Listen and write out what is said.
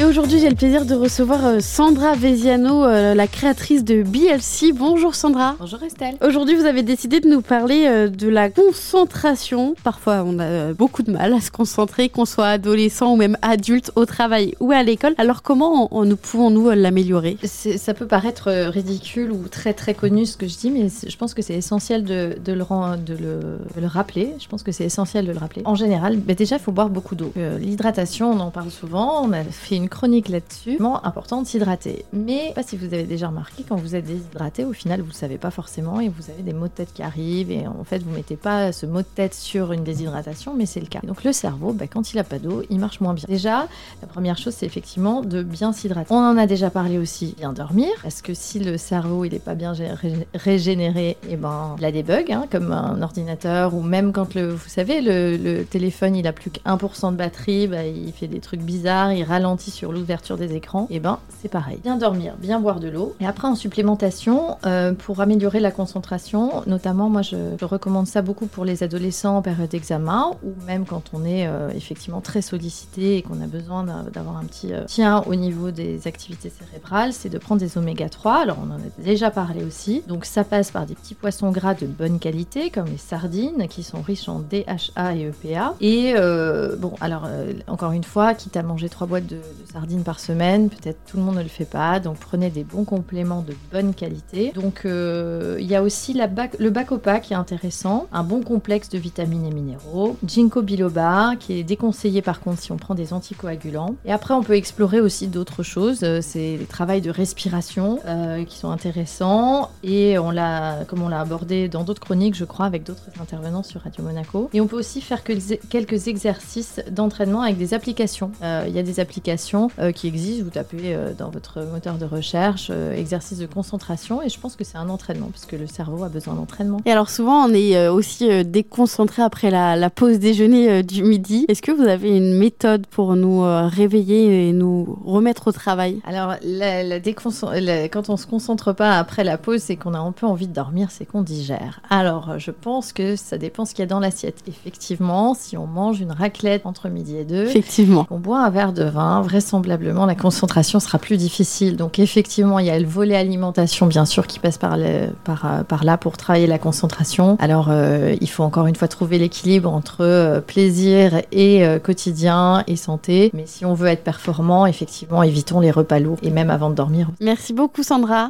Et aujourd'hui, j'ai le plaisir de recevoir euh, Sandra Veziano, euh, la créatrice de BLC. Bonjour Sandra. Bonjour Estelle. Aujourd'hui, vous avez décidé de nous parler euh, de la concentration. Parfois, on a beaucoup de mal à se concentrer, qu'on soit adolescent ou même adulte au travail ou à l'école. Alors, comment nous pouvons-nous l'améliorer? Ça peut paraître ridicule ou très très connu ce que je dis, mais je pense que c'est essentiel de, le, de, le, rappeler. Je pense que c'est essentiel de le rappeler. En général, bah, déjà, il faut boire beaucoup d'eau. L'hydratation, on en parle souvent. On a fait une chronique là-dessus. Vraiment important de s'hydrater. Mais pas si vous avez déjà remarqué, quand vous êtes déshydraté, au final, vous ne savez pas forcément et vous avez des maux de tête qui arrivent. Et en fait, vous mettez pas ce mot de tête sur une déshydratation, mais c'est le cas. donc le cerveau, bah, quand il a pas d'eau, il marche moins bien. Déjà, la première chose, c'est effectivement de bien s'hydrater. On en a déjà parlé aussi, bien dormir. Parce que si le cerveau, il est pas bien régénéré, et eh ben, il a des bugs, hein, comme un ordinateur ou même quand le, vous savez, le, téléphone, il a plus que 1% de batterie, bah, il fait des trucs bizarres, il ralentit sur l'ouverture des écrans, et eh ben c'est pareil. Bien dormir, bien boire de l'eau. Et après en supplémentation, euh, pour améliorer la concentration, notamment moi je, recommande ça beaucoup pour les adolescents en période d'examen, ou même quand on est euh, effectivement très sollicité et qu'on a besoin d'avoir un petit euh, tien au niveau des activités cérébrales, c'est de prendre des oméga 3. Alors on en a déjà parlé aussi. Donc ça passe par des petits poissons gras de bonne qualité, comme les sardines, qui sont riches en DHA et EPA. Et bon, alors encore une fois, quitte à manger trois boîtes de, de sardines par semaine. Peut-être tout le monde ne le fait pas, donc prenez des bons compléments de bonne qualité. Donc euh, il y a aussi la le Bacopa qui est intéressant, un bon complexe de vitamines et minéraux, Ginkgo biloba qui est déconseillé par contre si on prend des anticoagulants. Et après on peut explorer aussi d'autres choses, euh, c'est les travails de respiration euh, qui sont intéressants et on l'a comme on l'a abordé dans d'autres chroniques je crois avec d'autres intervenants sur Radio Monaco. Et on peut aussi faire quelques exercices d'entraînement avec des applications. Il y a des applications euh, qui existe. Vous tapez euh, dans votre moteur de recherche euh, exercice de concentration et je pense que c'est un entraînement puisque le cerveau a besoin d'entraînement. Et alors souvent on est aussi déconcentré après la, pause déjeuner du midi. Est-ce que vous avez une méthode pour nous réveiller et nous remettre au travail? Alors la, la quand on se concentre pas après la pause, c'est qu'on a un peu envie de dormir, c'est qu'on digère. Alors je pense que ça dépend ce qu'il y a dans l'assiette. Effectivement, si on mange une raclette entre midi et deux, effectivement, on boit un verre de vin, vraisemblablement vraisemblablement, la concentration sera plus difficile. Donc effectivement, il y a le volet alimentation, bien sûr, qui passe par, euh, là pour travailler la concentration. Alors, euh, il faut encore une fois trouver l'équilibre entre euh, plaisir et quotidien et santé. Mais si on veut être performant, effectivement, évitons les repas lourds et même avant de dormir. Merci beaucoup, Sandra.